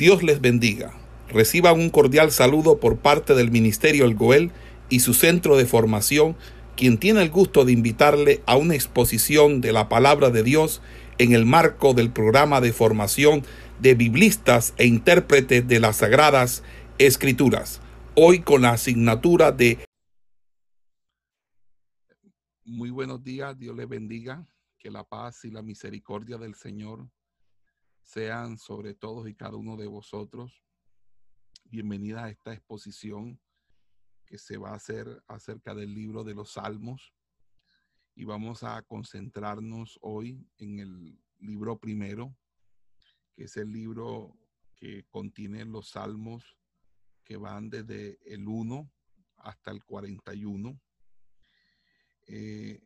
Dios les bendiga. Reciban un cordial saludo por parte del Ministerio El Goel y su centro de formación, quien tiene el gusto de invitarle a una exposición de la palabra de Dios en el marco del programa de formación de biblistas e intérpretes de las Sagradas Escrituras, hoy con la asignatura de... Muy buenos días, Dios les bendiga, que la paz y la misericordia del Señor sean sobre todos y cada uno de vosotros. Bienvenida a esta exposición que se va a hacer acerca del libro de los Salmos. Y vamos a concentrarnos hoy en el libro primero, que es el libro que contiene los salmos que van desde el 1 hasta el 41. Eh,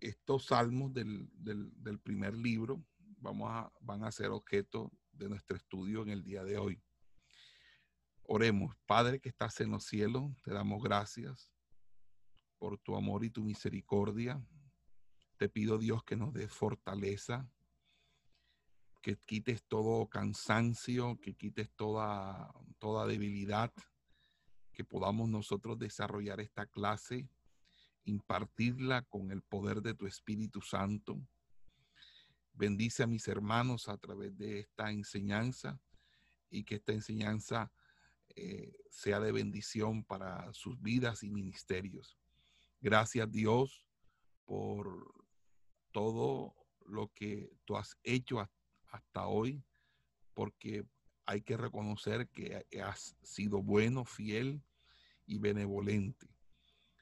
estos salmos del, del, del primer libro vamos a, van a ser objeto de nuestro estudio en el día de hoy. Oremos, Padre que estás en los cielos, te damos gracias por tu amor y tu misericordia. Te pido Dios que nos dé fortaleza, que quites todo cansancio, que quites toda, toda debilidad, que podamos nosotros desarrollar esta clase, impartirla con el poder de tu Espíritu Santo Bendice a mis hermanos a través de esta enseñanza y que esta enseñanza eh, sea de bendición para sus vidas y ministerios. Gracias Dios por todo lo que tú has hecho hasta hoy, porque hay que reconocer que has sido bueno, fiel y benevolente.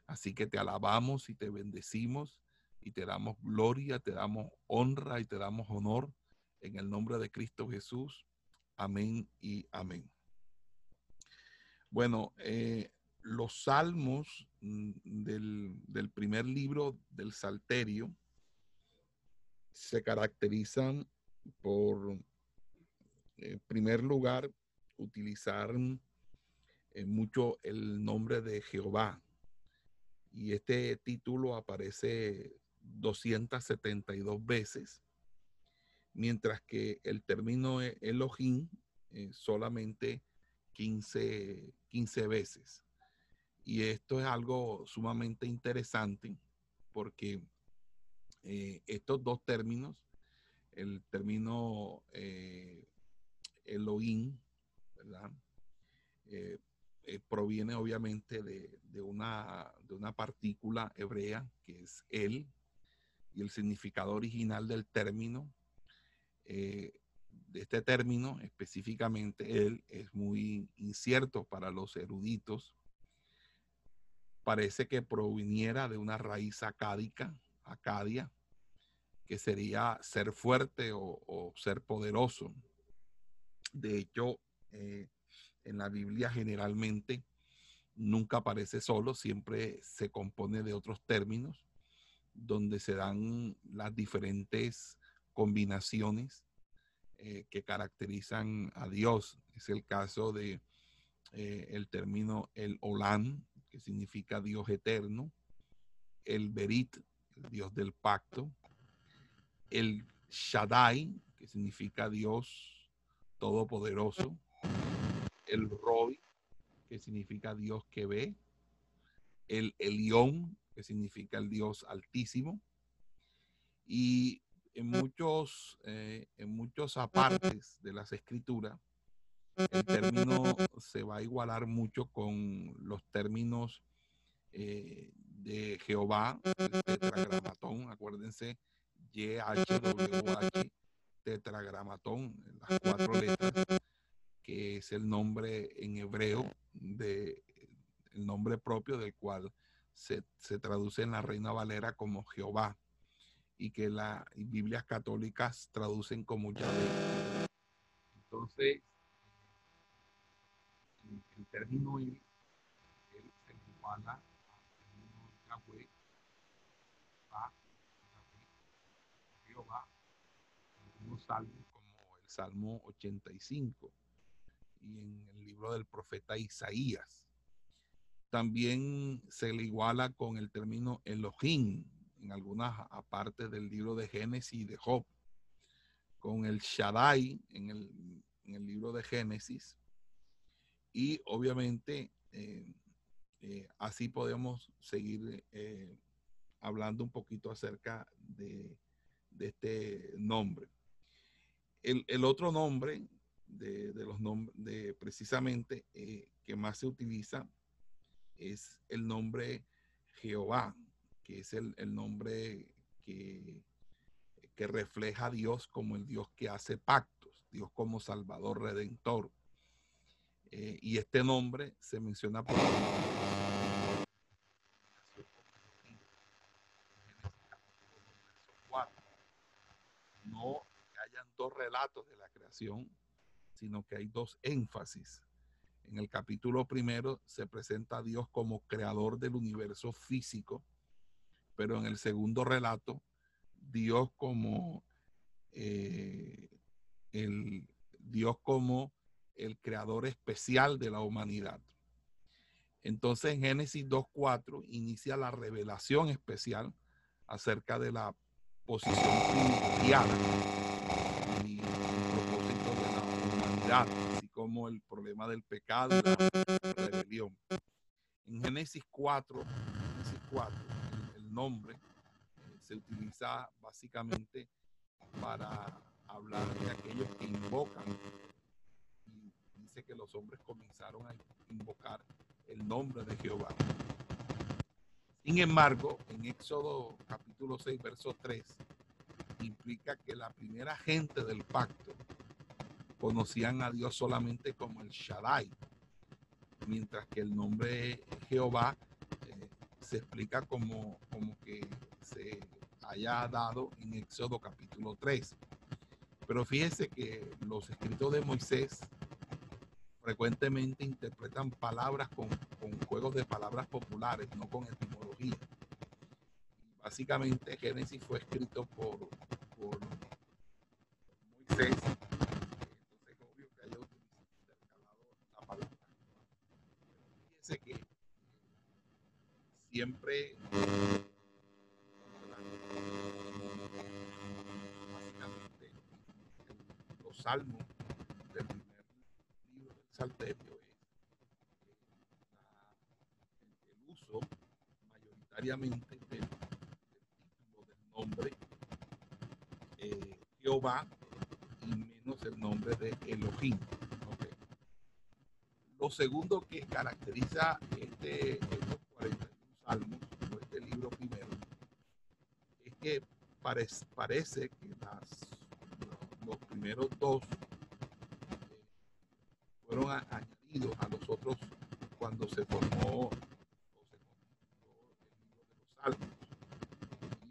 Así que te alabamos y te bendecimos y te damos gloria, te damos honra y te damos honor en el nombre de Cristo Jesús. Amén y amén. Bueno, eh, los salmos mm, del, primer libro del Salterio se caracterizan por, en primer lugar, utilizar eh, mucho el nombre de Jehová. Y este título aparece 272 veces, mientras que el término e-, Elohim eh, solamente 15, 15 veces. Y esto es algo sumamente interesante porque eh, estos dos términos, el término eh, Elohim, ¿verdad? Eh, proviene obviamente de, de, una, de una partícula hebrea que es el, y el significado original del término, eh, de este término específicamente, él es muy incierto para los eruditos. Parece que proviniera de una raíz acádica, acadia, que sería ser fuerte o, ser poderoso. De hecho, eh, en la Biblia generalmente nunca aparece solo, siempre se compone de otros términos donde se dan las diferentes combinaciones eh, que caracterizan a Dios. Es el caso de eh, el término el Olam, que significa Dios eterno, el Berit, el Dios del pacto, el Shaddai, que significa Dios todopoderoso, el Roy, que significa Dios que ve, el Elión, que significa el Dios altísimo. Y en muchos, eh, en muchos apartes de las escrituras, el término se va a igualar mucho con los términos eh, de Jehová, el tetragramatón, acuérdense, YHWH, tetragramatón, las cuatro letras, que es el nombre en hebreo de el nombre propio del cual se, traduce en la Reina Valera como Jehová y que las Biblias católicas traducen como Yahvé. Entonces, el, término él, se iguala al término Yahweh, Yahvé, Jehová, algunos salmos como el Salmo 85 y en el libro del profeta Isaías también se le iguala con el término Elohim en algunas partes del libro de Génesis y de Job. Con el Shaddai en el en el libro de Génesis. Y obviamente eh, eh, así podemos seguir eh, hablando un poquito acerca de, este nombre. El, otro nombre de, los nombres, de precisamente que más se utiliza es el nombre Jehová, que es el, nombre que, refleja a Dios como el Dios que hace pactos, Dios como Salvador Redentor. Eh, y este nombre se menciona por no hayan dos relatos de la creación, sino que hay dos énfasis. En el capítulo primero se presenta a Dios como creador del universo físico, pero en el segundo relato, Dios como eh, el Dios como el creador especial de la humanidad. Entonces en Génesis 2.4 inicia la revelación especial acerca de la posición primordial y el propósito de la humanidad, como el problema del pecado la rebelión. En Génesis 4, Génesis 4 el, nombre eh, se utiliza básicamente para hablar de aquellos que invocan que los hombres comenzaron a invocar el nombre de Jehová. Sin embargo, en Éxodo capítulo 6, verso 3, implica que la primera gente del pacto conocían a Dios solamente como el Shaddai, mientras que el nombre Jehová eh, se explica como, como que se haya dado en Éxodo capítulo 3. Pero fíjese que los escritos de Moisés frecuentemente interpretan palabras con, juegos de palabras populares, no con etimología. Básicamente Génesis fue escrito por Moisés, entonces es obvio que haya utilizado la palabra. Fíjense que siempre básicamente salmos salterio es el uso mayoritariamente del, del nombre eh, Jehová y menos el nombre de Elohim. Lo segundo que caracteriza este, estos 41 salmos, este libro primero, es que parece, que los primeros dos fueron añadidos a los otros cuando se formó o se el libro de los Salmos.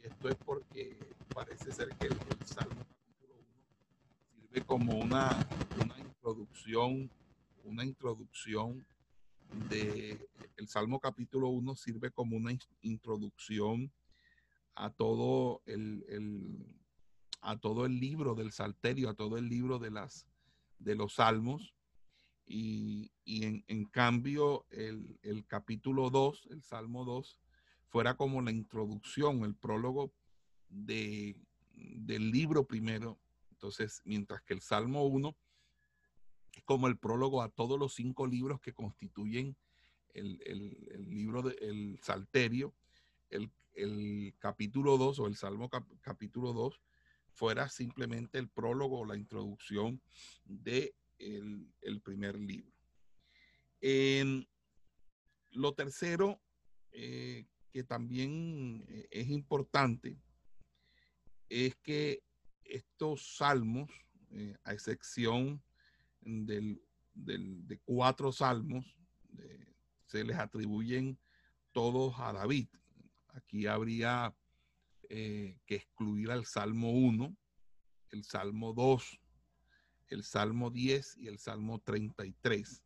Y esto es porque parece ser que el, Salmo capítulo 1 sirve como una, introducción, una introducción de el Salmo capítulo 1 sirve como una introducción a todo el, a todo el libro del Salterio, a todo el libro de las de los Salmos y, en, cambio el, capítulo 2, el Salmo 2, fuera como la introducción, el prólogo de, del libro primero. Entonces, mientras que el Salmo 1 es como el prólogo a todos los cinco libros que constituyen el, libro del Salterio, el, capítulo 2 o el Salmo capítulo 2 fuera simplemente el prólogo o la introducción de el, primer libro. lo tercero, eh, que también eh, es importante, es que estos salmos, eh, a excepción del, de cuatro salmos, se les atribuyen todos a David. Aquí habría que excluir al Salmo 1, el Salmo 2, el Salmo 10 y el Salmo 33.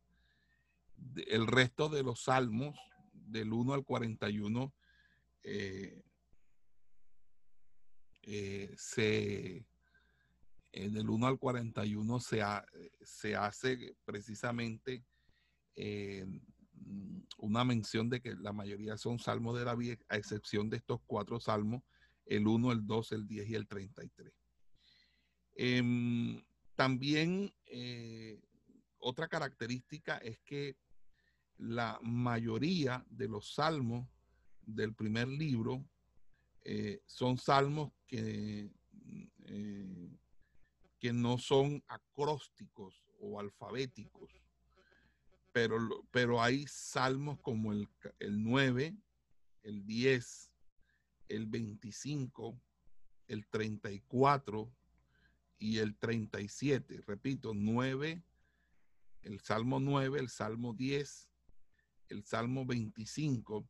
El resto de los salmos, del 1 al 41, eh, eh, se, eh, del 1 al 41 se, se hace precisamente una mención de que la mayoría son salmos de David, a excepción de estos cuatro salmos, el 1, el 2, el 10 y el 33. también eh, otra característica es que la mayoría de los salmos del primer libro eh, son salmos que, eh, que no son acrósticos o alfabéticos, pero, pero hay salmos como el, el 9, el 10, el 25, el 34 y el 37. Repito, 9, el Salmo 9, el Salmo 10, el Salmo 25,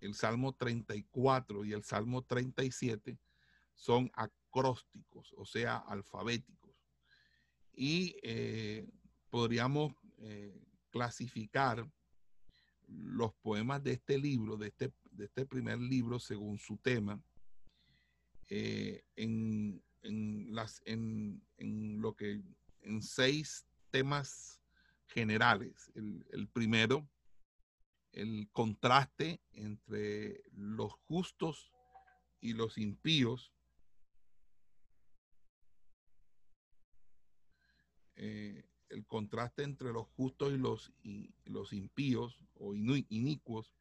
el Salmo 34 y el Salmo 37 son acrósticos, o sea, alfabéticos. Y eh, podríamos eh, clasificar los poemas de este libro, de este, de este primer libro, según su tema, eh, en, las, en, lo que, en seis temas generales. El, primero, el contraste entre los justos y los impíos. Eh, el contraste entre los justos y los, y los impíos o inicuos,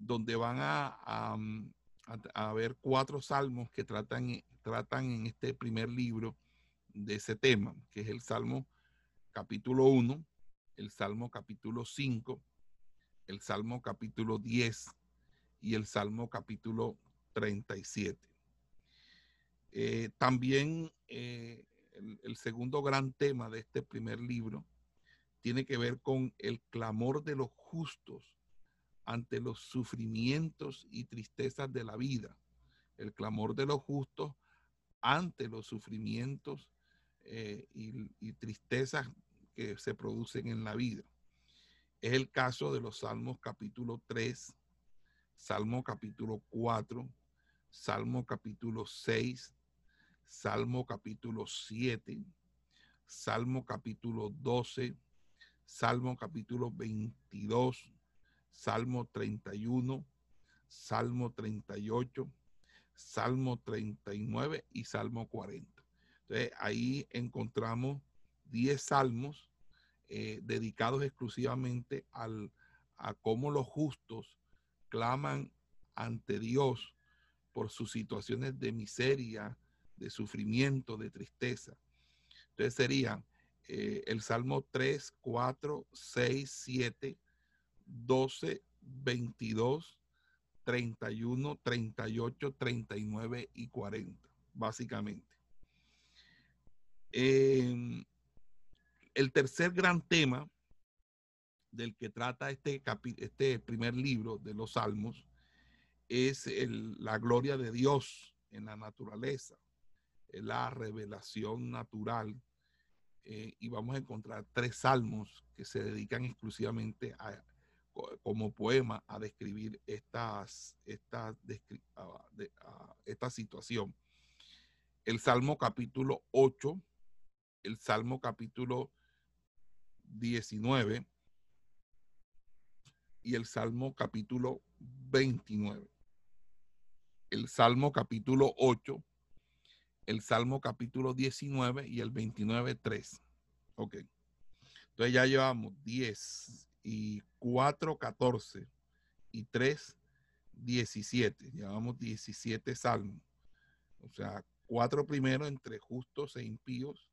donde van a, a, ver cuatro salmos que tratan, tratan en este primer libro de ese tema, que es el Salmo capítulo 1, el Salmo capítulo 5, el Salmo capítulo 10 y el Salmo capítulo 37. Eh, también eh, el, segundo gran tema de este primer libro tiene que ver con el clamor de los justos ante los sufrimientos y tristezas de la vida. El clamor de los justos ante los sufrimientos eh, y, tristezas que se producen en la vida. Es el caso de los Salmos capítulo 3, Salmo capítulo 4, Salmo capítulo 6, Salmo capítulo 7, Salmo capítulo 12, Salmo capítulo 22, Salmo 31, Salmo 38, Salmo 39 y Salmo 40. Entonces ahí encontramos 10 salmos eh, dedicados exclusivamente al, a cómo los justos claman ante Dios por sus situaciones de miseria, de sufrimiento, de tristeza. Entonces serían eh, el Salmo 3, 4, 6, 7, 12, 22, 31, 38, 39 y 40, básicamente. Em, el tercer gran tema del que trata este, este primer libro de los Salmos es la gloria de Dios en la naturaleza, la revelación natural. Eh, y vamos a encontrar tres salmos que se dedican exclusivamente a, como poema a describir estas, esta, esta situación. El Salmo capítulo 8, el Salmo capítulo 19 y el Salmo capítulo 29. El Salmo capítulo 8, el Salmo capítulo 19 y el 29, 3. Ok. Entonces ya llevamos 10 y 4, 14 y 3, 17. Llevamos 17 salmos. O sea, cuatro primero entre justos e impíos,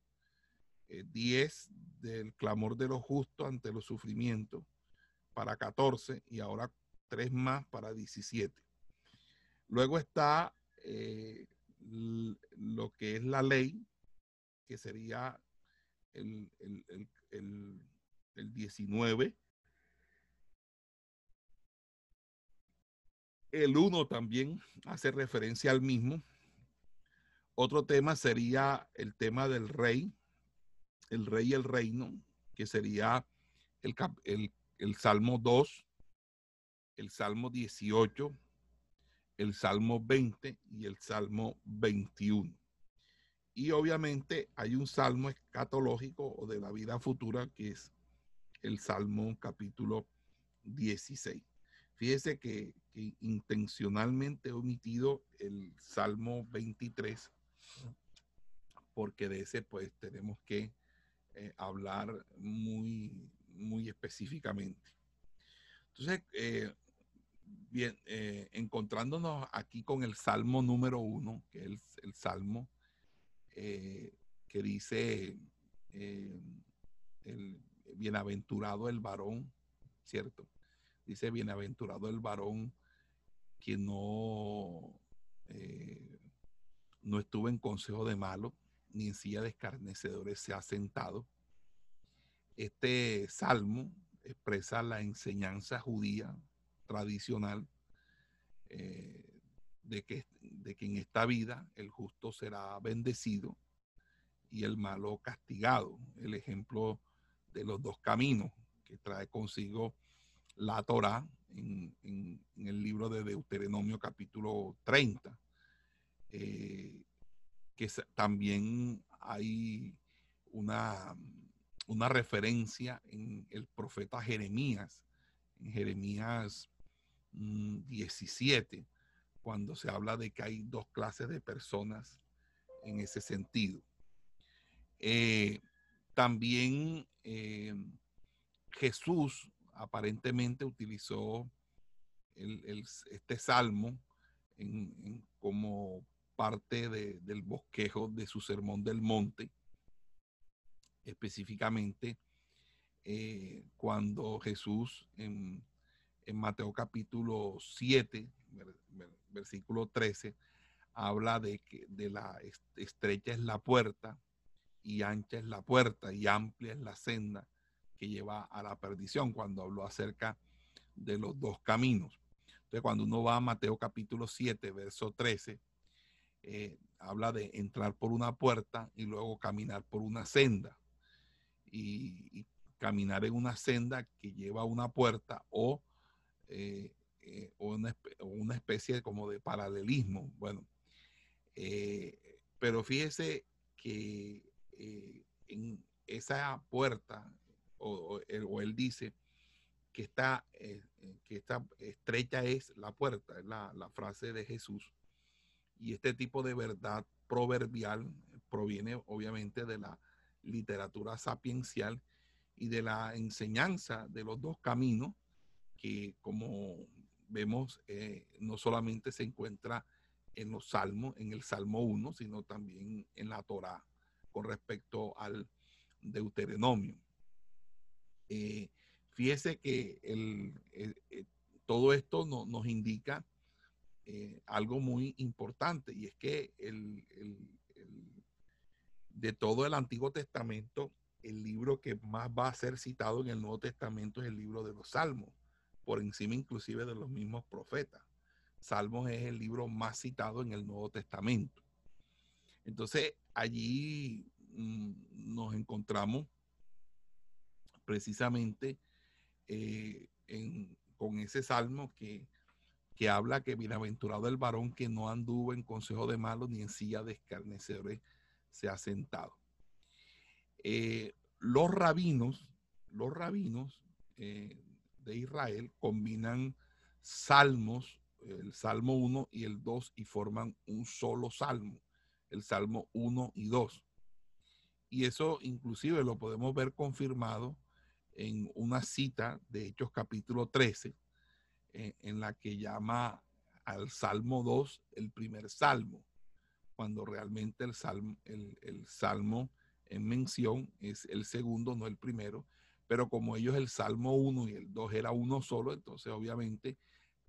10 eh, del clamor de los justos ante los sufrimientos para 14 y ahora tres más para 17. Luego está eh, lo que es la ley, que sería el, el, el, el 19 El 1 también hace referencia al mismo. Otro tema sería el tema del rey, el rey y el reino, que sería el, el, el Salmo 2, el Salmo 18, el Salmo 20 y el Salmo 21. Y obviamente hay un salmo escatológico o de la vida futura que es el Salmo capítulo 16. Fíjese que, intencionalmente he omitido el Salmo 23 porque de ese pues tenemos que eh, hablar muy, muy específicamente. Entonces, eh, bien, eh, encontrándonos aquí con el Salmo número uno, que es el, Salmo que dice el bienaventurado el varón, ¿cierto? Dice bienaventurado el varón que no, no estuvo en consejo de malo, ni en silla de escarnecedores se ha sentado. Este salmo expresa la enseñanza judía tradicional eh, de, que, de que en esta vida el justo será bendecido y el malo castigado. El ejemplo de los dos caminos que trae consigo la Torah en, el libro de Deuteronomio capítulo 30. Eh, que también hay una, una referencia en el profeta Jeremías, en Jeremías 17, mm, cuando se habla de que hay dos clases de personas en ese sentido. Eh, también eh, Jesús aparentemente utilizó este salmo como parte del bosquejo de su sermón del monte, específicamente eh, cuando Jesús en, Mateo capítulo 7, versículo 13, habla de que de la estrecha es la puerta y ancha es la puerta y amplia es la senda que lleva a la perdición, cuando habló acerca de los dos caminos. Entonces, cuando uno va a Mateo capítulo 7, verso 13, eh, habla de entrar por una puerta y luego caminar por una senda. Y, caminar en una senda que lleva a una puerta o, eh, eh, una, especie como de paralelismo. Bueno, pero fíjese que en esa puerta, o, él, dice que esta, que esta estrecha es la puerta, es la, la frase de Jesús y este tipo de verdad proverbial proviene obviamente de la literatura sapiencial y de la enseñanza de los dos caminos que como vemos eh, no solamente se encuentra en los salmos, en el Salmo 1, sino también en la Torá con respecto al Deuteronomio. Eh, fíjese que el, eh, todo esto nos indica eh, algo muy importante y es que de todo el Antiguo Testamento, el libro que más va a ser citado en el Nuevo Testamento es el libro de los Salmos, por encima inclusive de los mismos profetas. Salmos es el libro más citado en el Nuevo Testamento. Entonces, allí mm, nos encontramos precisamente eh, con ese salmo que que habla que bienaventurado el varón que no anduvo en consejo de malos ni en silla de escarnecedores se ha sentado. Eh, los rabinos, los rabinos eh, de Israel combinan salmos, el salmo 1 y el 2 y forman un solo salmo, el salmo 1 y 2. Y eso inclusive lo podemos ver confirmado en una cita de Hechos capítulo 13, en, la que llama al Salmo 2 el primer salmo, cuando realmente el salmo, el, salmo en mención es el segundo, no el primero, pero como ellos el Salmo 1 y el 2 era uno solo, entonces obviamente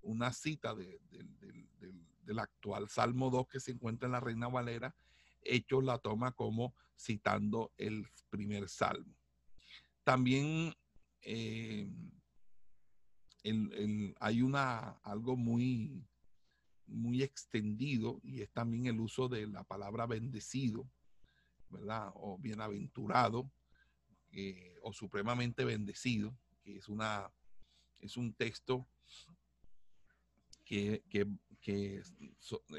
una cita del actual Salmo 2 que se encuentra en la Reina Valera, Hechos la toma como citando el primer Salmo. También eh, hay una, algo muy, muy extendido y es también el uso de la palabra bendecido, ¿verdad? O bienaventurado eh, o supremamente bendecido, que es, una, es un texto que,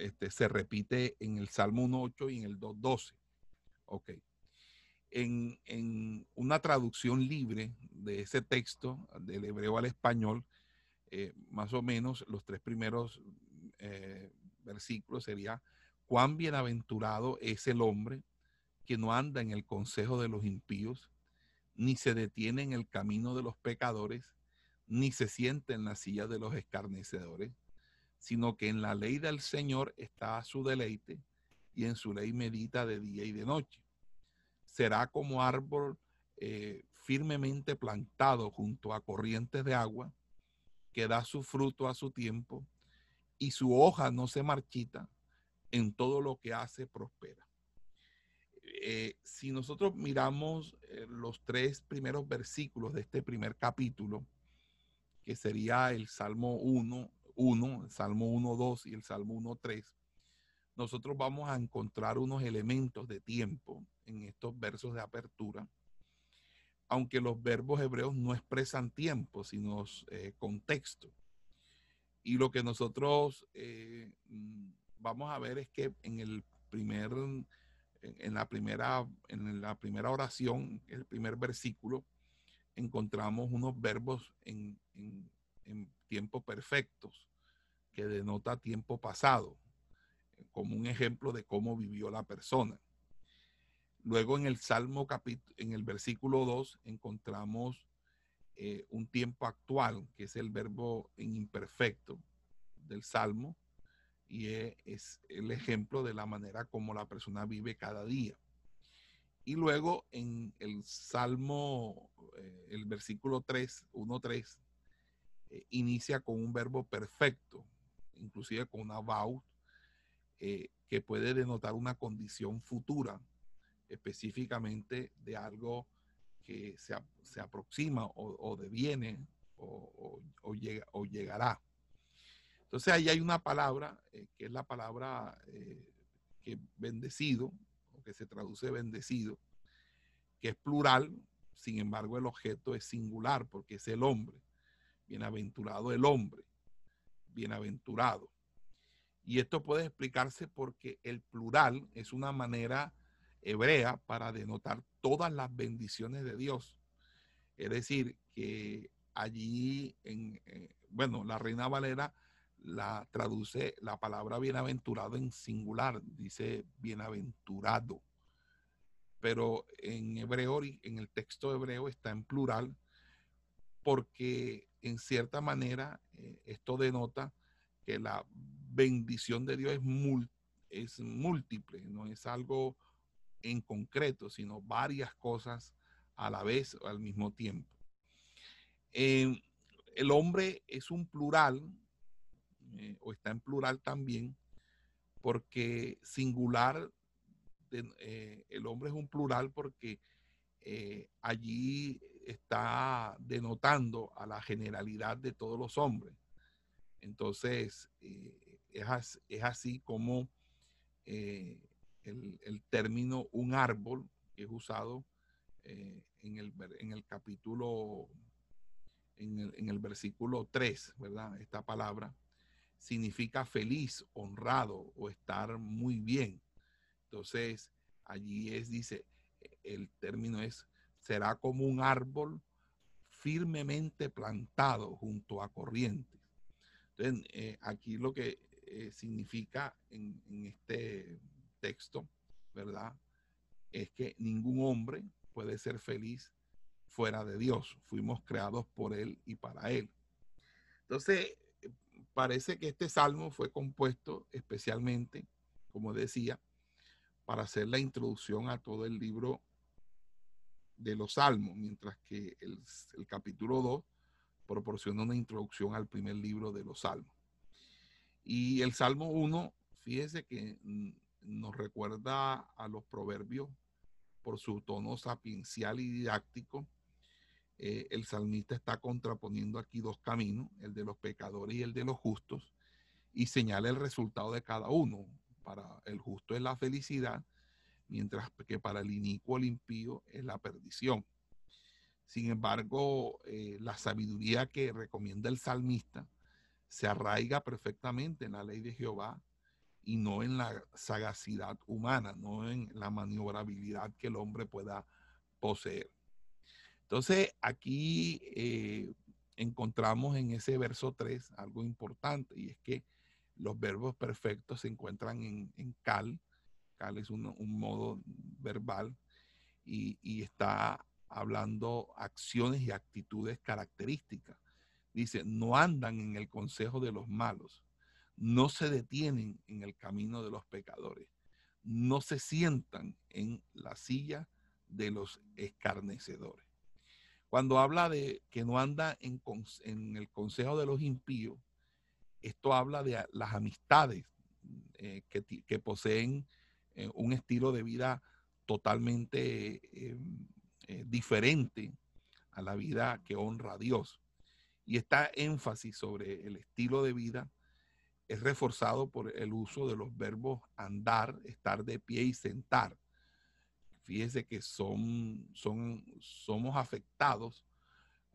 este, se repite en el Salmo 1.8 y en el 2.12. Ok. En, en, una traducción libre de ese texto, del hebreo al español, eh, más o menos los tres primeros eh, versículos sería, cuán bienaventurado es el hombre que no anda en el consejo de los impíos, ni se detiene en el camino de los pecadores, ni se siente en la silla de los escarnecedores, sino que en la ley del Señor está su deleite y en su ley medita de día y de noche. Será como árbol eh, firmemente plantado junto a corrientes de agua, que da su fruto a su tiempo y su hoja no se marchita, en todo lo que hace prospera. Eh, si nosotros miramos eh, los tres primeros versículos de este primer capítulo, que sería el Salmo 1, 1, el Salmo 1, 2 y el Salmo 1, 3, nosotros vamos a encontrar unos elementos de tiempo en estos versos de apertura, aunque los verbos hebreos no expresan tiempo, sino eh, contexto. Y lo que nosotros eh, mm, vamos a ver es que en el primer, en la primera, en la primera oración, el primer versículo, encontramos unos verbos en, en tiempo perfectos que denota tiempo pasado, como un ejemplo de cómo vivió la persona. Luego en el Salmo capítulo, en el versículo 2 encontramos eh, un tiempo actual, que es el verbo en imperfecto del Salmo, y e, es, el ejemplo de la manera como la persona vive cada día. Y luego en el Salmo, eh, el versículo 3, 1-3, eh, inicia con un verbo perfecto, inclusive con una vaut, eh, que puede denotar una condición futura, específicamente de algo que se, se aproxima o, deviene o, llega, o, llegará. Entonces ahí hay una palabra eh, que es la palabra eh, que bendecido, o que se traduce bendecido, que es plural, sin embargo el objeto es singular porque es el hombre. Bienaventurado el hombre, bienaventurado. Y esto puede explicarse porque el plural es una manera hebrea para denotar todas las bendiciones de Dios. Es decir, que allí, en, eh, bueno, la Reina Valera la traduce la palabra bienaventurado en singular, dice bienaventurado. Pero en hebreo, en el texto hebreo está en plural porque en cierta manera eh, esto denota que la bendición de Dios es, múltiple, no es algo en concreto, sino varias cosas a la vez o al mismo tiempo. Eh, el hombre es un plural, eh, o está en plural también, porque singular, eh, el hombre es un plural porque allí está denotando a la generalidad de todos los hombres. Entonces, es, así como eh, el, término un árbol es usado eh, en, el, en, el, capítulo, en el, en el versículo 3, ¿verdad? Esta palabra significa feliz, honrado o estar muy bien. Entonces, allí es, dice, el término es, será como un árbol firmemente plantado junto a corrientes. Entonces, eh, aquí lo que eh, significa en, este texto, ¿verdad? Es que ningún hombre puede ser feliz fuera de Dios. Fuimos creados por Él y para Él. Entonces, parece que este salmo fue compuesto especialmente, como decía, para hacer la introducción a todo el libro de los salmos, mientras que el, el capítulo 2 proporciona una introducción al primer libro de los salmos. Y el Salmo 1, fíjese que nos recuerda a los proverbios por su tono sapiencial y didáctico. Eh, el salmista está contraponiendo aquí dos caminos, el de los pecadores y el de los justos, y señala el resultado de cada uno. Para el justo es la felicidad, mientras que para el inicuo, el impío, es la perdición. Sin embargo, eh, la sabiduría que recomienda el salmista se arraiga perfectamente en la ley de Jehová y no en la sagacidad humana, no en la maniobrabilidad que el hombre pueda poseer. Entonces, aquí eh, encontramos en ese verso 3 algo importante y es que los verbos perfectos se encuentran en, cal, Acá es un, modo verbal y, y está hablando acciones y actitudes características. Dice, no andan en el consejo de los malos, no se detienen en el camino de los pecadores, no se sientan en la silla de los escarnecedores. Cuando habla de que no anda en, el consejo de los impíos, esto habla de las amistades eh, que, poseen eh, un estilo de vida totalmente eh, diferente a la vida que honra a Dios. Y esta énfasis sobre el estilo de vida es reforzado por el uso de los verbos andar, estar de pie y sentar. Fíjese que son, son, somos afectados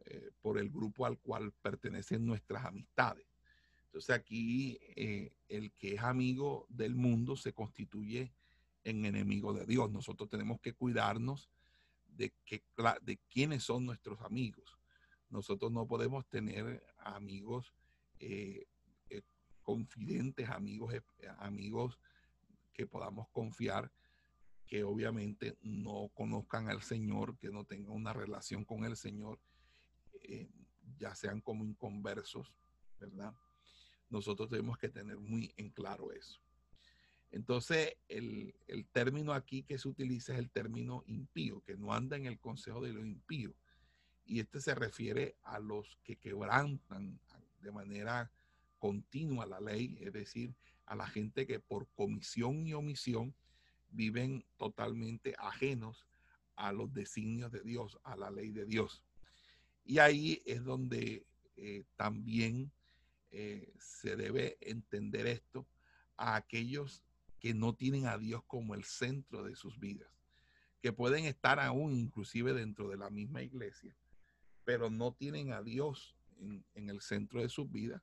eh, por el grupo al cual pertenecen nuestras amistades. Entonces aquí eh, el que es amigo del mundo se constituye en enemigo de Dios. Nosotros tenemos que cuidarnos de, de quiénes son nuestros amigos. Nosotros no podemos tener amigos eh, eh, confidentes, amigos, eh, amigos que podamos confiar, que obviamente no conozcan al Señor, que no tengan una relación con el Señor, ya sean como inconversos, ¿verdad? Nosotros tenemos que tener muy en claro eso. Entonces, el, término aquí que se utiliza es el término impío, que no anda en el consejo de los impíos. Y este se refiere a los que quebrantan de manera continua la ley, es decir, a la gente que por comisión y omisión viven totalmente ajenos a los designios de Dios, a la ley de Dios. Y ahí es donde eh, también eh, se debe entender esto a aquellos que no tienen a Dios como el centro de sus vidas, que pueden estar aún inclusive dentro de la misma iglesia, pero no tienen a Dios en, el centro de sus vidas,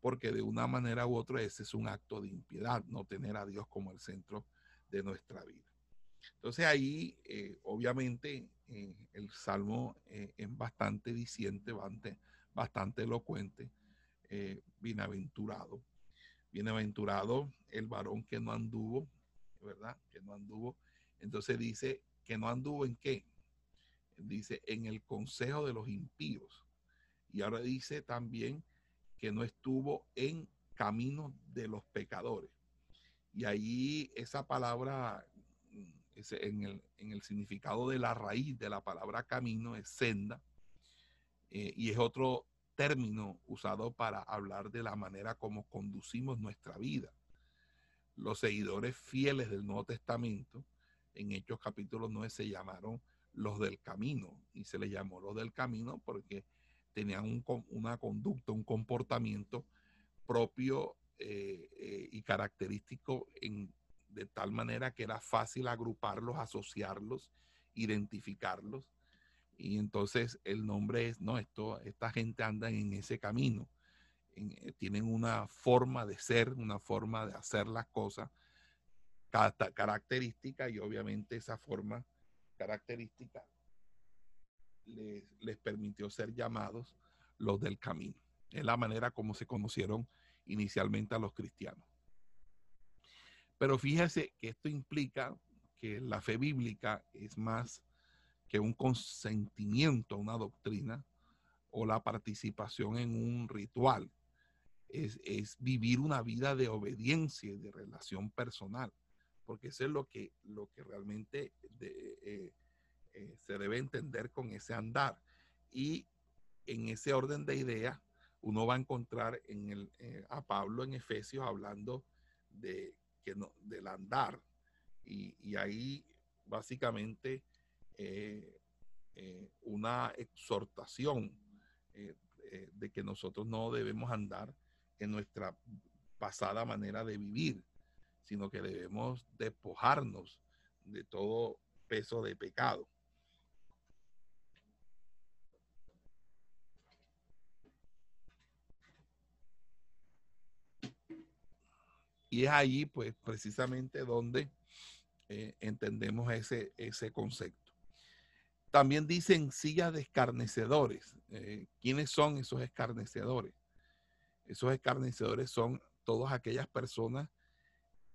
porque de una manera u otra ese es un acto de impiedad, no tener a Dios como el centro de nuestra vida. Entonces ahí, eh, obviamente, eh, el salmo eh, es bastante diciente, bastante, bastante elocuente, bienaventurado Bienaventurado el varón que no anduvo, ¿verdad? Que no anduvo. Entonces dice que no anduvo en qué? Dice en el consejo de los impíos. Y ahora dice también que no estuvo en camino de los pecadores. Y ahí esa palabra, en el, en el significado de la raíz de la palabra camino es senda. Eh, y es otro término usado para hablar de la manera como conducimos nuestra vida. Los seguidores fieles del Nuevo Testamento, en Hechos capítulo 9, se llamaron los del camino y se les llamó los del camino porque tenían una conducta, un comportamiento propio eh, eh, y característico en, de tal manera que era fácil agruparlos, asociarlos, identificarlos y entonces el nombre es, no, esto, esta gente anda en ese camino. Eh, tienen una forma de ser, una forma de hacer las cosas característica y obviamente esa forma característica les, les permitió ser llamados los del camino. Es la manera como se conocieron inicialmente a los cristianos. Pero fíjese que esto implica que la fe bíblica es más que un consentimiento a una doctrina o la participación en un ritual. Es, vivir una vida de obediencia y de relación personal, porque eso es lo que, lo que realmente eh, eh, se debe entender con ese andar. Y en ese orden de ideas, uno va a encontrar en el, eh, a Pablo en Efesios hablando de, que no, del andar. Y, y ahí básicamente una exhortación de que nosotros no debemos andar en nuestra pasada manera de vivir, sino que debemos despojarnos de todo peso de pecado. Y es allí, pues, precisamente donde entendemos ese, ese concepto. También dicen silla de escarnecedores. Eh, ¿Quiénes son esos escarnecedores? Esos escarnecedores son todas aquellas personas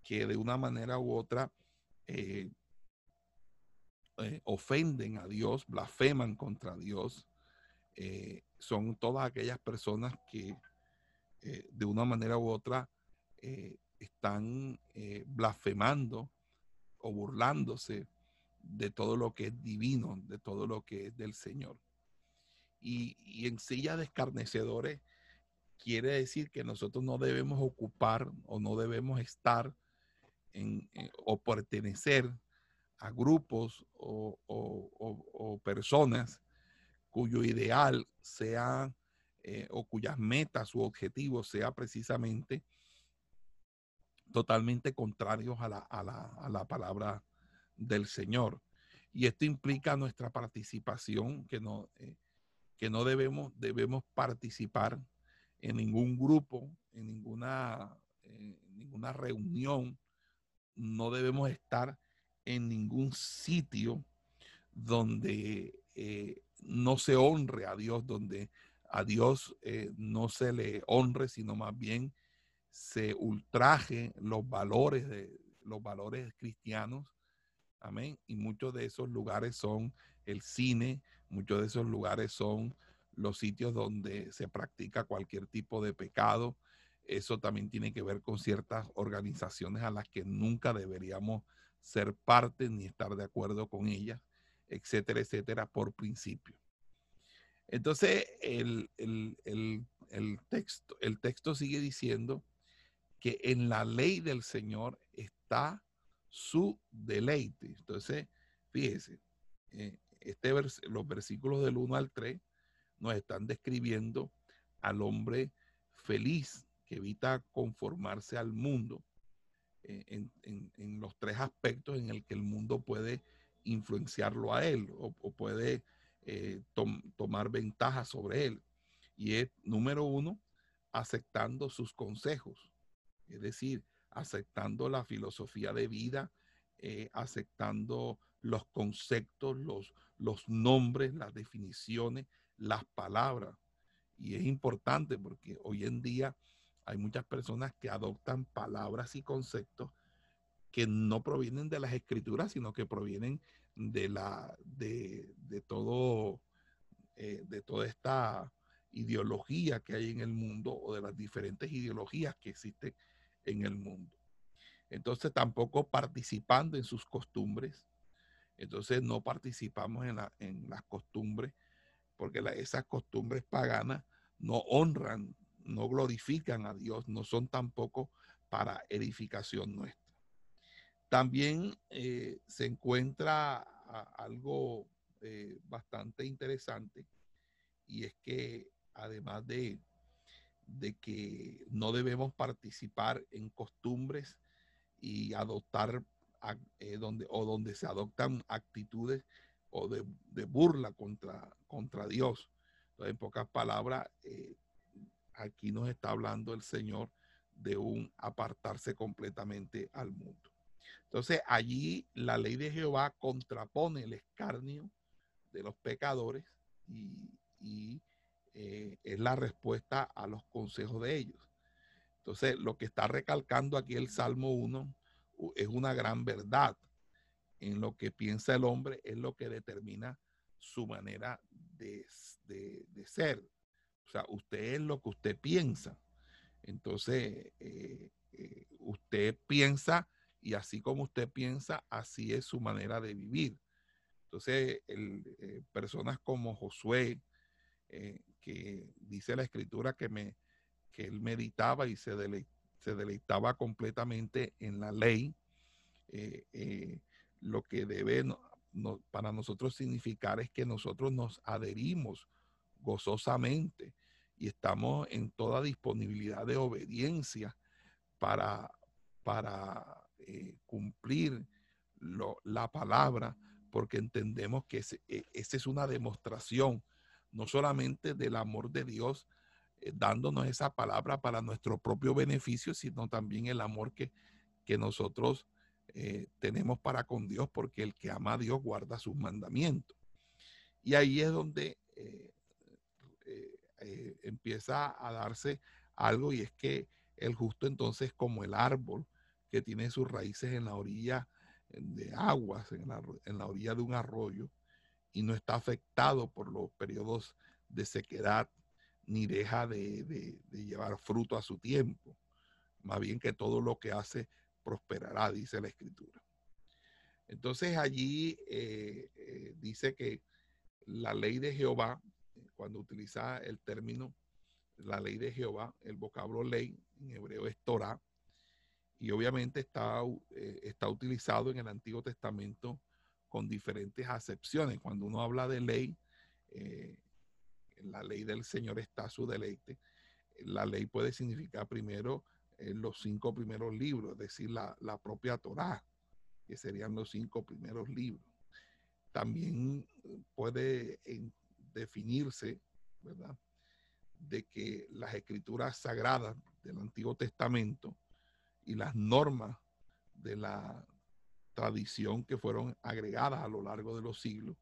que de una manera u otra eh, eh, ofenden a Dios, blasfeman contra Dios, eh, son todas aquellas personas que de una manera u otra están blasfemando o burlándose de todo lo que es divino, de todo lo que es del Señor. Y, en silla de escarnecedores quiere decir que nosotros no debemos ocupar o no debemos estar en, o pertenecer a grupos o, personas cuyo ideal sea eh, o cuyas metas u objetivos sea precisamente totalmente contrarios a la, a la palabra del Señor. Y esto implica nuestra participación, que no, eh, que no debemos, debemos participar en ningún grupo, en ninguna, eh, ninguna reunión, no debemos estar en ningún sitio donde eh, no se honre a Dios, donde a Dios no se le honre, sino más bien se ultraje los valores de los valores cristianos Amén. Y muchos de esos lugares son el cine, muchos de esos lugares son los sitios donde se practica cualquier tipo de pecado. Eso también tiene que ver con ciertas organizaciones a las que nunca deberíamos ser parte ni estar de acuerdo con ellas, etcétera, etcétera, por principio. Entonces, el, texto, el texto sigue diciendo que en la ley del Señor está su deleite. Entonces, fíjese, eh, este los versículos del 1 al 3 nos están describiendo al hombre feliz que evita conformarse al mundo eh, en, los tres aspectos en el que el mundo puede influenciarlo a él o, puede eh, tomar ventaja sobre él. Y es, número uno, aceptando sus consejos. Es decir, aceptando la filosofía de vida, eh, aceptando los conceptos, los, los nombres, las definiciones, las palabras. Y es importante porque hoy en día hay muchas personas que adoptan palabras y conceptos que no provienen de las escrituras, sino que provienen de la de, todo eh, de toda esta ideología que hay en el mundo o de las diferentes ideologías que existen en el mundo. Entonces tampoco participando en sus costumbres. Entonces no participamos en, las costumbres porque esas costumbres paganas no honran, no glorifican a Dios, no son tampoco para edificación nuestra. También eh, se encuentra algo eh, bastante interesante y es que además de de que no debemos participar en costumbres y adoptar eh, donde, o donde se adoptan actitudes o de, burla contra, contra Dios. Entonces, en pocas palabras, aquí nos está hablando el Señor de un apartarse completamente al mundo. Entonces, allí la ley de Jehová contrapone el escarnio de los pecadores y eh, es la respuesta a los consejos de ellos. Entonces, lo que está recalcando aquí el Salmo 1 es una gran verdad. En lo que piensa el hombre es lo que determina su manera de, ser. O sea, usted es lo que usted piensa. Entonces, eh, eh, usted piensa y así como usted piensa, así es su manera de vivir. Entonces, personas como Josué, que dice la escritura que, me, que él meditaba y se, se deleitaba completamente en la ley, eh, eh, lo que debe para nosotros significar es que nosotros nos adherimos gozosamente y estamos en toda disponibilidad de obediencia para, para eh, cumplir la palabra, porque entendemos que e, esa es una demostración no solamente del amor de Dios, eh, dándonos esa palabra para nuestro propio beneficio, sino también el amor que, que nosotros eh, tenemos para con Dios, porque el que ama a Dios guarda sus mandamientos. Y ahí es donde empieza a darse algo y es que el justo entonces como el árbol que tiene sus raíces en la orilla de aguas en la, en la orilla de un arroyo y no está afectado por los periodos de sequedad ni deja de, llevar fruto a su tiempo. Más bien que todo lo que hace prosperará, dice la escritura. Entonces allí eh, eh, dice que la ley de Jehová, cuando utiliza el término la ley de Jehová, el vocablo ley en hebreo es Torah, y obviamente está, eh, está utilizado en el Antiguo Testamento con diferentes acepciones. Cuando uno habla de ley, en la ley del Señor está su deleite. La ley puede significar primero eh, los cinco primeros libros, es decir, la, propia Torá, que serían los cinco primeros libros. También puede definirse, ¿verdad? De que las escrituras sagradas del Antiguo Testamento y las normas de la tradición que fueron agregadas a lo largo de los siglos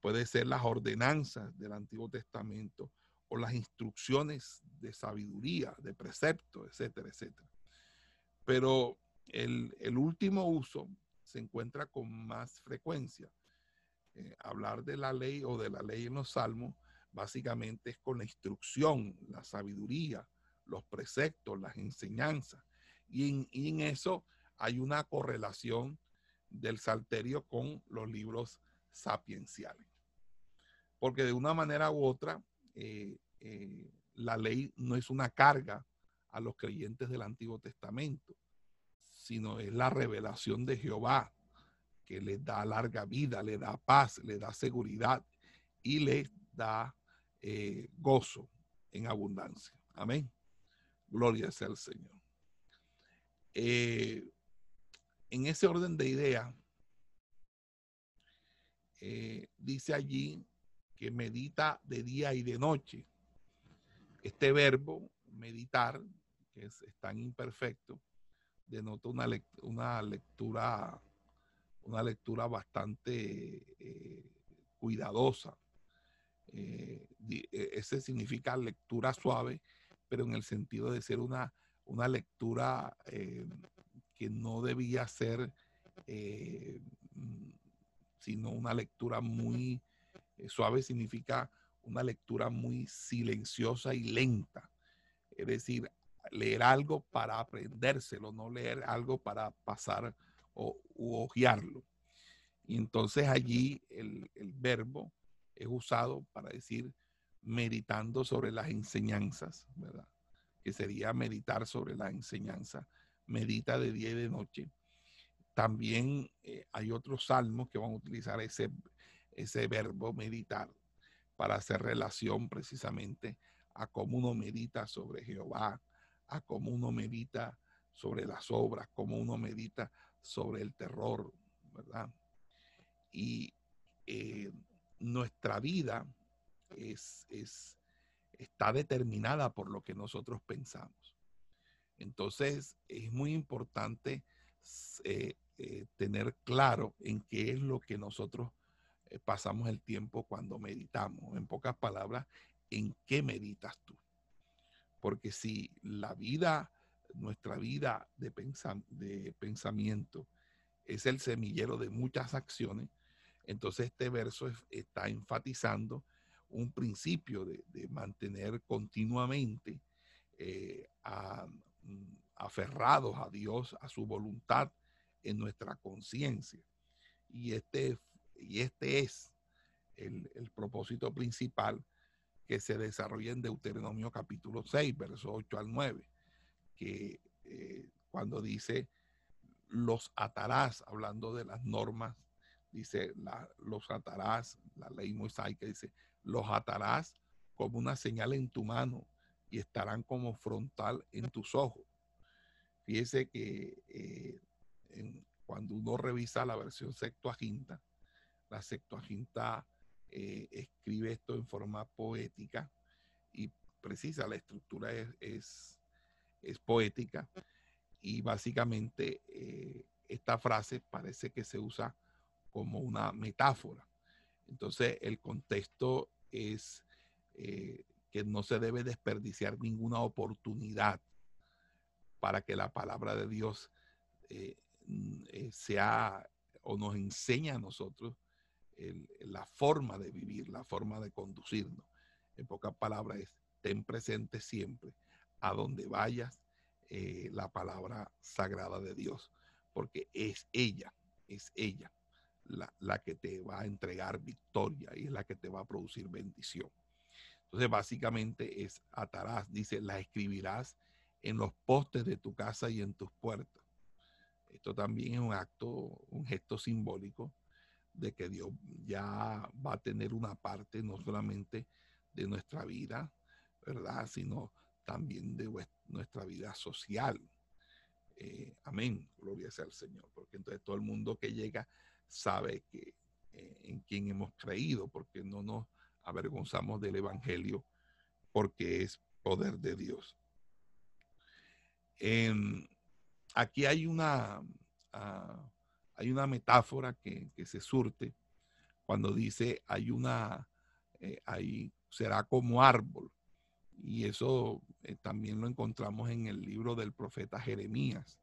puede ser las ordenanzas del Antiguo Testamento o las instrucciones de sabiduría, de precepto, etcétera, etcétera. Pero el, último uso se encuentra con más frecuencia. Eh, hablar de la ley o de la ley en los salmos básicamente es con la instrucción, la sabiduría, los preceptos, las enseñanzas. Y y en eso hay una correlación del salterio con los libros sapienciales. Porque de una manera u otra, eh, eh, la ley no es una carga a los creyentes del Antiguo Testamento, sino es la revelación de Jehová que les da larga vida, le da paz, le da seguridad y les da eh, gozo en abundancia. Amén. Gloria sea al Señor. en ese orden de ideas, eh, dice allí que medita de día y de noche. Este verbo, meditar, que es, tan imperfecto, denota una lectura una lectura bastante eh, cuidadosa. Eh, ese significa lectura suave, pero en el sentido de ser una, una lectura que no debía ser sino una lectura muy eh, suave significa una lectura muy silenciosa y lenta. Es decir, leer algo para aprendérselo, no leer algo para pasar o ojearlo. Y entonces allí el, el verbo es usado para decir meditando sobre las enseñanzas, ¿verdad? Que sería meditar sobre la enseñanza. Medita de día y de noche también eh, hay otros salmos que van a utilizar ese, ese verbo meditar para hacer relación precisamente a cómo uno medita sobre Jehová, a cómo uno medita sobre las obras, cómo uno medita sobre el terror, ¿verdad? Y eh, nuestra vida es, es, está determinada por lo que nosotros pensamos. Entonces, es muy importante eh, eh, tener claro en qué es lo que nosotros pasamos el tiempo cuando meditamos. En pocas palabras, en qué meditas tú. Porque si la vida, nuestra vida de, de pensamiento es el semillero de muchas acciones, entonces este verso está enfatizando un principio de, mantener continuamente eh, mm, aferrados a Dios, a su voluntad, en nuestra conciencia. Y este, y este es el, propósito principal que se desarrolla en Deuteronomio capítulo 6, versos 8 al 9, que eh, cuando dice los atarás, hablando de las normas, dice los atarás, la ley mosaica dice, los atarás como una señal en tu mano y estarán como frontal en tus ojos. Fíjese que eh, cuando uno revisa la versión Septuaginta, la Septuaginta eh, escribe esto en forma poética y precisa, la estructura es, es, poética y básicamente eh, esta frase parece que se usa como una metáfora. Entonces el contexto es eh, que no se debe desperdiciar ninguna oportunidad para que la palabra de Dios eh, sea o nos enseña a nosotros la forma de vivir, la forma de conducirnos. En pocas palabras es, ten presente siempre a donde vayas eh, la palabra sagrada de Dios, porque es ella, es ella la, la, que te va a entregar victoria y es la que te va a producir bendición. Entonces, básicamente es atarás, dice, la escribirás en los postes de tu casa y en tus puertas. Esto también es un acto, un gesto simbólico de que Dios ya va a tener una parte no solamente de nuestra vida, ¿verdad? Sino también de nuestra vida social. Eh, amén, gloria sea al Señor, porque entonces todo el mundo que llega sabe que eh, en quién hemos creído, porque no nos avergonzamos del Evangelio, porque es poder de Dios. aquí hay una, ah, hay una metáfora que, se surte cuando dice hay una, eh, será como árbol. Y eso eh, también lo encontramos en el libro del profeta Jeremías,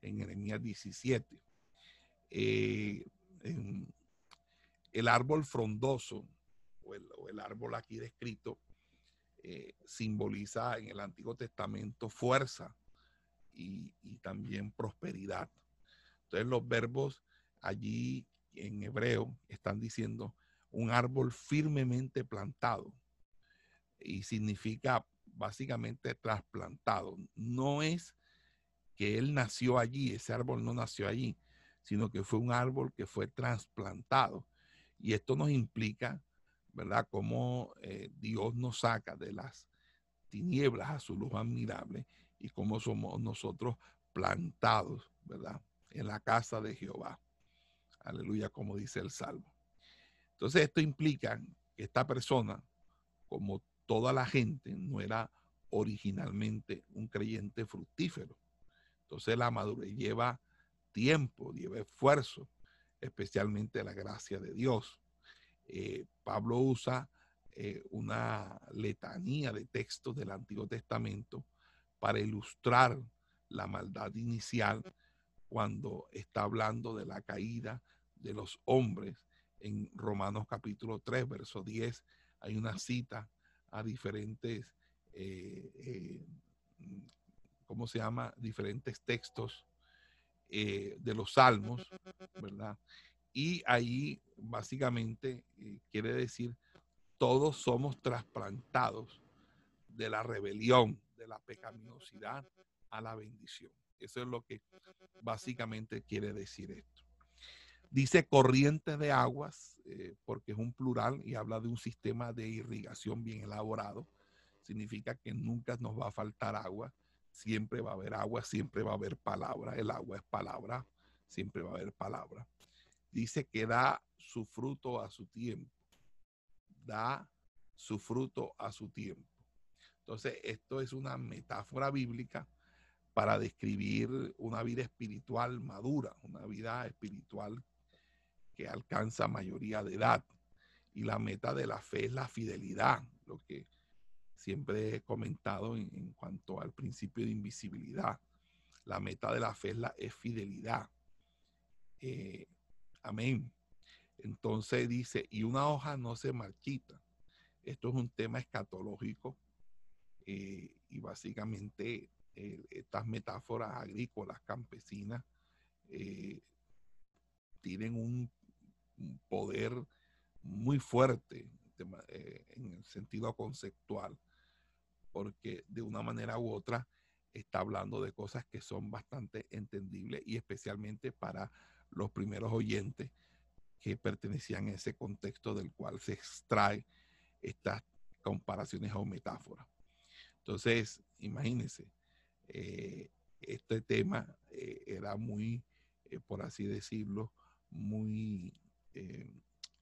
en Jeremías 17. Eh, el árbol frondoso, o el, árbol aquí descrito, simboliza en el Antiguo Testamento fuerza y también prosperidad. Entonces los verbos allí en hebreo están diciendo un árbol firmemente plantado y significa básicamente trasplantado. No es que él nació allí, ese árbol no nació allí, sino que fue un árbol que fue trasplantado. Y esto nos implica, ¿verdad?, cómo eh, Dios nos saca de las tinieblas a su luz admirable y cómo somos nosotros plantados, ¿verdad? en la casa de Jehová. Aleluya, como dice el Salmo. Entonces esto implica que esta persona, como toda la gente, no era originalmente un creyente fructífero. Entonces la madurez lleva tiempo, lleva esfuerzo, especialmente la gracia de Dios. Eh, Pablo usa eh, una letanía de textos del Antiguo Testamento para ilustrar la maldad inicial cuando está hablando de la caída de los hombres en Romanos capítulo 3, verso 10, hay una cita a diferentes, eh, eh, ¿cómo se llama? Diferentes textos eh, de los salmos, ¿verdad? Y ahí básicamente quiere decir, todos somos trasplantados de la rebelión, de la pecaminosidad a la bendición. Eso es lo que básicamente quiere decir esto. Dice corriente de aguas, eh, porque es un plural y habla de un sistema de irrigación bien elaborado. Significa que nunca nos va a faltar agua, siempre va a haber agua, siempre va a haber palabra. El agua es palabra, siempre va a haber palabra. Dice que da su fruto a su tiempo. Da su fruto a su tiempo. Entonces, esto es una metáfora bíblica para describir una vida espiritual madura, una vida espiritual que alcanza mayoría de edad. Y la meta de la fe es la fidelidad, lo que siempre he comentado en, cuanto al principio de invisibilidad. La meta de la fe es, la, fidelidad. Eh, amén. Entonces dice, y una hoja no se marchita. Esto es un tema escatológico eh, y básicamente eh, estas metáforas agrícolas, campesinas, tienen un, poder muy fuerte eh, en el sentido conceptual, porque de una manera u otra está hablando de cosas que son bastante entendibles y especialmente para los primeros oyentes que pertenecían a ese contexto del cual se extrae estas comparaciones o metáforas. Entonces, imagínense, eh, este tema eh, era muy, por así decirlo, muy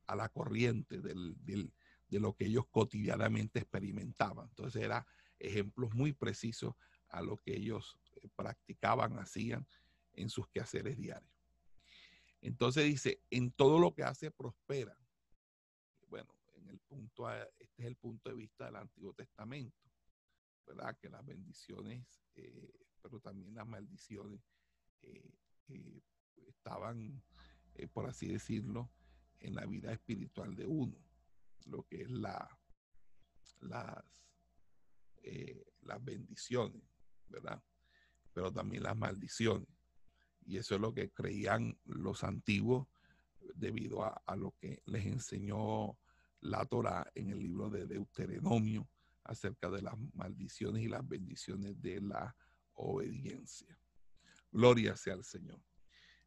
a la corriente de lo que ellos cotidianamente experimentaban. Entonces era ejemplos muy precisos a lo que ellos practicaban, hacían en sus quehaceres diarios. Entonces dice, en todo lo que hace prospera. Bueno, en el punto, este es el punto de vista del Antiguo Testamento, ¿verdad? Que las bendiciones eh, pero también las maldiciones eh, eh, estaban, eh, por así decirlo, en la vida espiritual de uno, lo que es la, las, eh, las bendiciones, ¿verdad? Pero también las maldiciones. Y eso es lo que creían los antiguos debido a, a lo que les enseñó la Torah en el libro de Deuteronomio acerca de las maldiciones y las bendiciones de la obediencia. Gloria sea al Señor.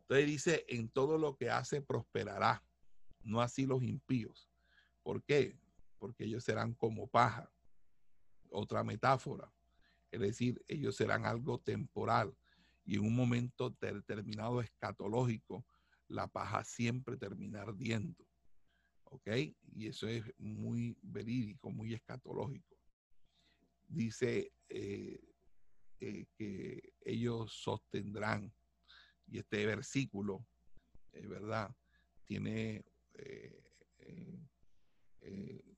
Entonces dice, en todo lo que hace prosperará, no así los impíos. ¿Por qué? Porque ellos serán como paja. Otra metáfora. Es decir, ellos serán algo temporal y en un momento determinado escatológico, la paja siempre termina ardiendo. ¿Ok? Y eso es muy verídico, muy escatológico. Dice eh, eh, que ellos sostendrán, y este versículo, es ¿verdad? Tiene eh,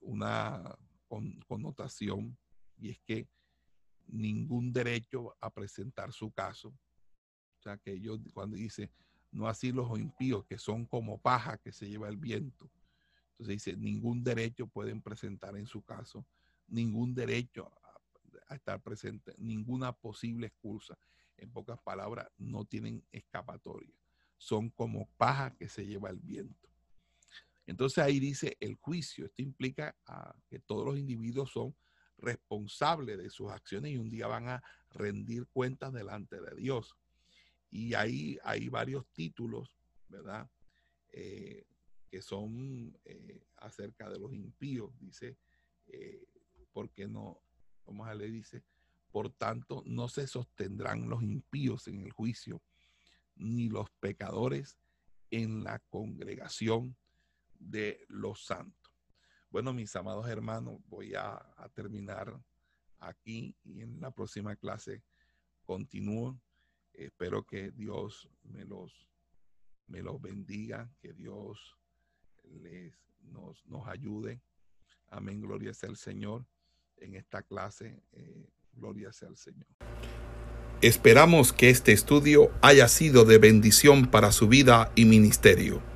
una connotación y es que ningún derecho a presentar su caso. O sea, que ellos cuando dice, no así los impíos, que son como paja que se lleva el viento. Entonces dice, ningún derecho pueden presentar en su caso, ningún derecho a, estar presente, ninguna posible excusa. En pocas palabras, no tienen escapatoria. Son como paja que se lleva el viento. Entonces ahí dice el juicio. Esto implica que todos los individuos son responsables de sus acciones y un día van a rendir cuentas delante de Dios. Y ahí hay varios títulos, ¿verdad? Eh, que son eh, acerca de los impíos, dice, eh, porque no, vamos a leer, dice, por tanto no se sostendrán los impíos en el juicio, ni los pecadores en la congregación de los santos. Bueno, mis amados hermanos, voy a, terminar aquí y en la próxima clase continúo. Espero que Dios me los, me los bendiga, que Dios les, nos, nos ayude. Amén, gloria sea el Señor. En esta clase, eh, gloria sea el Señor. Esperamos que este estudio haya sido de bendición para su vida y ministerio.